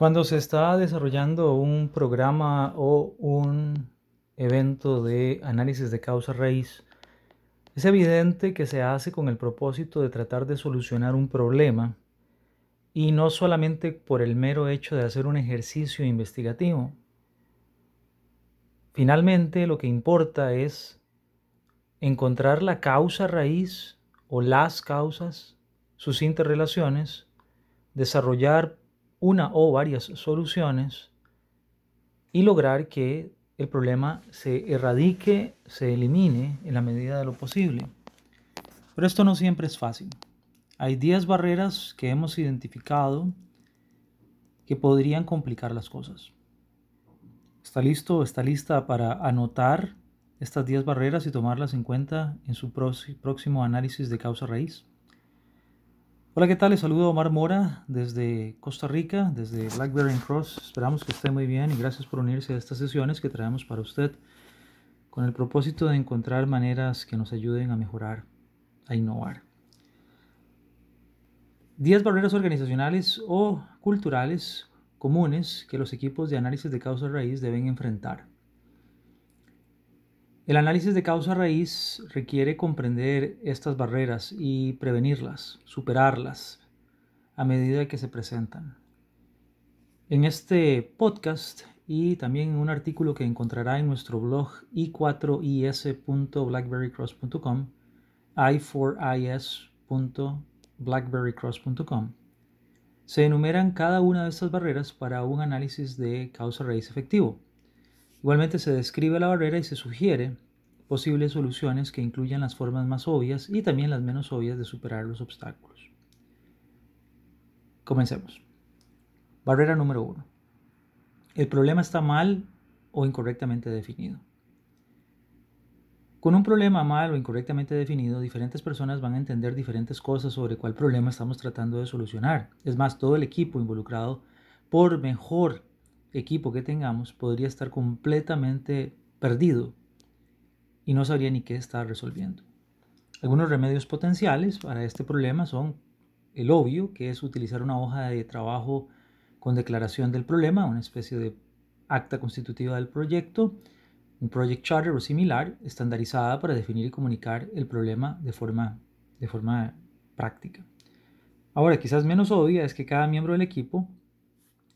Cuando se está desarrollando un programa o un evento de análisis de causa raíz, es evidente que se hace con el propósito de tratar de solucionar un problema y no solamente por el mero hecho de hacer un ejercicio investigativo. Finalmente, lo que importa es encontrar la causa raíz o las causas, sus interrelaciones, desarrollar una o varias soluciones y lograr que el problema se erradique, se elimine en la medida de lo posible. Pero esto no siempre es fácil. Hay 10 barreras que hemos identificado que podrían complicar las cosas. ¿Está listo? ¿Está lista para anotar estas 10 barreras y tomarlas en cuenta en su próximo análisis de causa raíz? Hola, ¿qué tal? Les saludo Omar Mora desde Costa Rica, desde Blackberry Cross. Esperamos que esté muy bien y gracias por unirse a estas sesiones que traemos para usted con el propósito de encontrar maneras que nos ayuden a mejorar, a innovar. 10 barreras organizacionales o culturales comunes que los equipos de análisis de causa raíz deben enfrentar. El análisis de causa raíz requiere comprender estas barreras y prevenirlas, superarlas a medida que se presentan. En este podcast y también en un artículo que encontrará en nuestro blog i4is.blackberrycross.com, i4is.blackberrycross.com, se enumeran cada una de estas barreras para un análisis de causa raíz efectivo. Igualmente se describe la barrera y se sugiere posibles soluciones que incluyan las formas más obvias y también las menos obvias de superar los obstáculos. Comencemos. Barrera número uno. El problema está mal o incorrectamente definido. Con un problema mal o incorrectamente definido, diferentes personas van a entender diferentes cosas sobre cuál problema estamos tratando de solucionar. Es más, todo el equipo involucrado, por mejor equipo que tengamos, podría estar completamente perdido y no sabría ni qué estar resolviendo. Algunos remedios potenciales para este problema son el obvio, que es utilizar una hoja de trabajo con declaración del problema, una especie de acta constitutiva del proyecto, un project charter o similar, estandarizada para definir y comunicar el problema de forma, de forma práctica. Ahora, quizás menos obvia es que cada miembro del equipo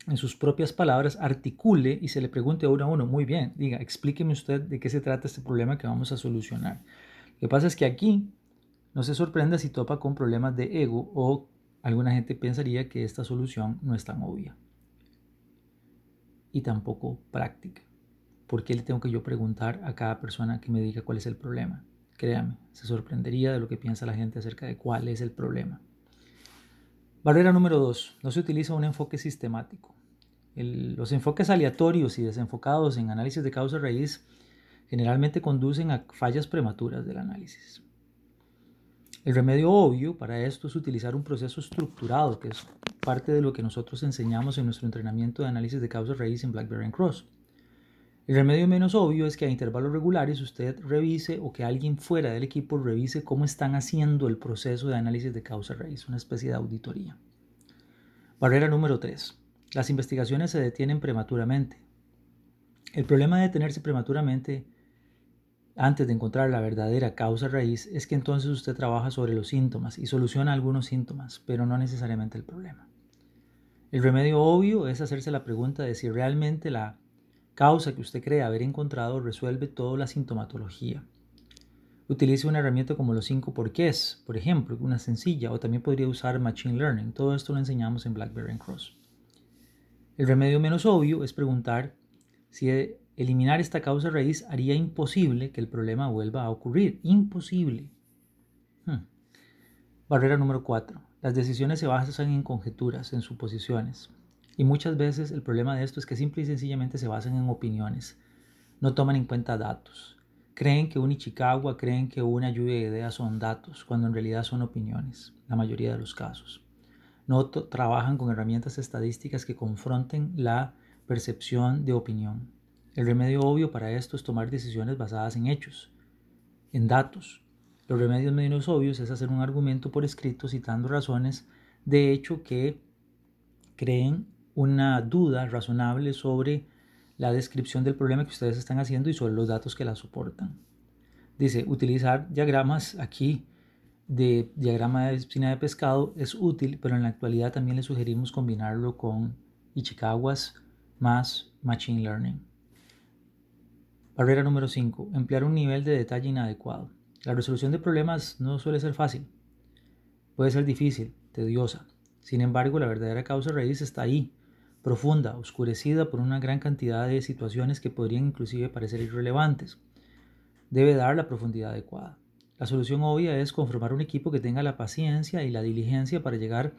en sus propias palabras, articule y se le pregunte uno a uno, muy bien, diga, explíqueme usted de qué se trata este problema que vamos a solucionar. Lo que pasa es que aquí no se sorprenda si topa con problemas de ego o alguna gente pensaría que esta solución no es tan obvia y tampoco práctica. ¿Por qué le tengo que yo preguntar a cada persona que me diga cuál es el problema? Créame, se sorprendería de lo que piensa la gente acerca de cuál es el problema. Barrera número dos, no se utiliza un enfoque sistemático. los enfoques aleatorios y desenfocados en análisis de causa raíz generalmente conducen a fallas prematuras del análisis. El remedio obvio para esto es utilizar un proceso estructurado, que es parte de lo que nosotros enseñamos en nuestro entrenamiento de análisis de causa raíz en BlackBerry Cross. El remedio menos obvio es que a intervalos regulares usted revise o que alguien fuera del equipo revise cómo están haciendo el proceso de análisis de causa raíz, una especie de auditoría. Barrera número 3. Las investigaciones se detienen prematuramente. El problema de detenerse prematuramente antes de encontrar la verdadera causa raíz es que entonces usted trabaja sobre los síntomas y soluciona algunos síntomas, pero no necesariamente el problema. El remedio obvio es hacerse la pregunta de si realmente la causa que usted cree haber encontrado resuelve toda la sintomatología. Utilice una herramienta como los 5 porqués, por ejemplo, una sencilla, o también podría usar Machine Learning. Todo esto lo enseñamos en BlackBerry Cross. El remedio menos obvio es preguntar si eliminar esta causa raíz haría imposible que el problema vuelva a ocurrir. Imposible. Hmm. Barrera número 4. Las decisiones se basan en conjeturas, en suposiciones. Y muchas veces el problema de esto es que simple y sencillamente se basan en opiniones. No toman en cuenta datos. Creen que un Ichikawa, creen que una lluvia de ideas son datos, cuando en realidad son opiniones, la mayoría de los casos. No trabajan con herramientas estadísticas que confronten la percepción de opinión. El remedio obvio para esto es tomar decisiones basadas en hechos, en datos, los remedios menos obvios es hacer un argumento por escrito citando razones de hecho que creen una duda razonable sobre la descripción del problema que ustedes están haciendo y sobre los datos que la soportan. Dice, utilizar diagramas aquí de diagrama de piscina de pescado es útil, pero en la actualidad también le sugerimos combinarlo con Ichikawas más Machine Learning. Barrera número 5. Emplear un nivel de detalle inadecuado. La resolución de problemas no suele ser fácil. Puede ser difícil, tediosa. Sin embargo, la verdadera causa raíz está ahí, profunda, oscurecida por una gran cantidad de situaciones que podrían inclusive parecer irrelevantes. Debe dar la profundidad adecuada. La solución obvia es conformar un equipo que tenga la paciencia y la diligencia para llegar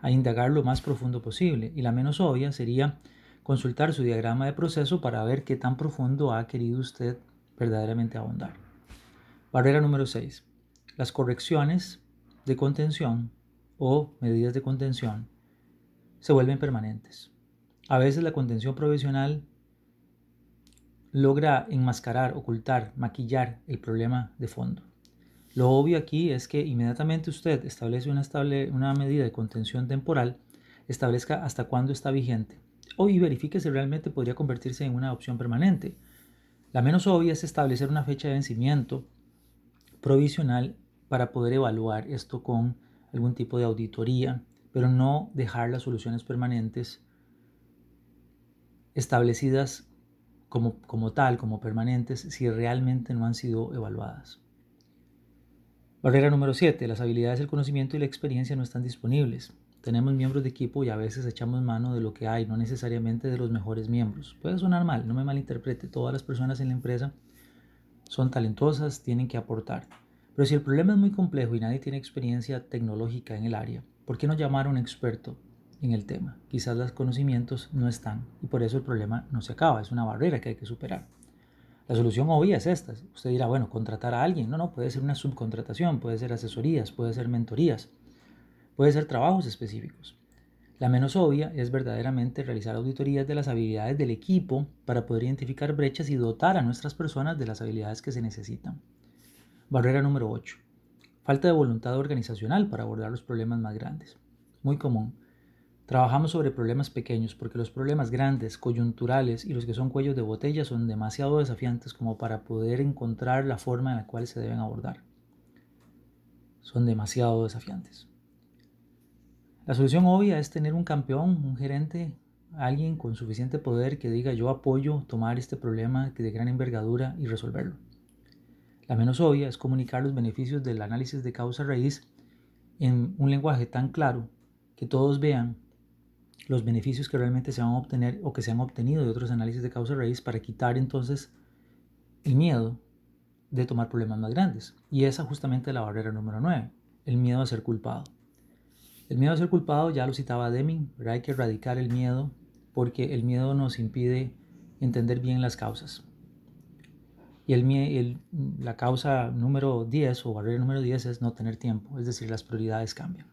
a indagar lo más profundo posible. Y la menos obvia sería consultar su diagrama de proceso para ver qué tan profundo ha querido usted verdaderamente ahondar. Barrera número 6. Las correcciones de contención o medidas de contención se vuelven permanentes. A veces la contención provisional logra enmascarar, ocultar, maquillar el problema de fondo. Lo obvio aquí es que inmediatamente usted establece una, medida de contención temporal, establezca hasta cuándo está vigente o y verifique si realmente podría convertirse en una opción permanente. La menos obvia es establecer una fecha de vencimiento provisional para poder evaluar esto con algún tipo de auditoría, pero no dejar las soluciones permanentes establecidas como, como tal, como permanentes, si realmente no han sido evaluadas. Barrera número 7. Las habilidades, el conocimiento y la experiencia no están disponibles. Tenemos miembros de equipo y a veces echamos mano de lo que hay, no necesariamente de los mejores miembros. Puede sonar mal, no me malinterprete. Todas las personas en la empresa son talentosas, tienen que aportar. Pero si el problema es muy complejo y nadie tiene experiencia tecnológica en el área, ¿por qué no llamar a un experto en el tema? Quizás los conocimientos no están y por eso el problema no se acaba, es una barrera que hay que superar. La solución obvia es esta. Usted dirá, bueno, contratar a alguien. No, no, puede ser una subcontratación, puede ser asesorías, puede ser mentorías, puede ser trabajos específicos. La menos obvia es verdaderamente realizar auditorías de las habilidades del equipo para poder identificar brechas y dotar a nuestras personas de las habilidades que se necesitan. Barrera número 8. Falta de voluntad organizacional para abordar los problemas más grandes. Muy común. Trabajamos sobre problemas pequeños porque los problemas grandes, coyunturales y los que son cuellos de botella son demasiado desafiantes como para poder encontrar la forma en la cual se deben abordar. Son demasiado desafiantes. La solución obvia es tener un campeón, un gerente, alguien con suficiente poder que diga yo apoyo tomar este problema de gran envergadura y resolverlo. La menos obvia es comunicar los beneficios del análisis de causa raíz en un lenguaje tan claro que todos vean los beneficios que realmente se van a obtener o que se han obtenido de otros análisis de causa raíz para quitar entonces el miedo de tomar problemas más grandes. Y esa justamente la barrera número 9, el miedo a ser culpado. El miedo a ser culpado, ya lo citaba Deming, hay que erradicar el miedo porque el miedo nos impide entender bien las causas. Y el, la causa número 10 o barrera número 10 es no tener tiempo, es decir, las prioridades cambian.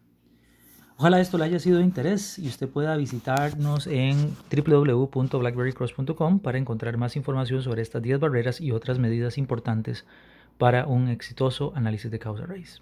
Ojalá esto le haya sido de interés y usted pueda visitarnos en www.blackberrycross.com para encontrar más información sobre estas 10 barreras y otras medidas importantes para un exitoso análisis de causa raíz.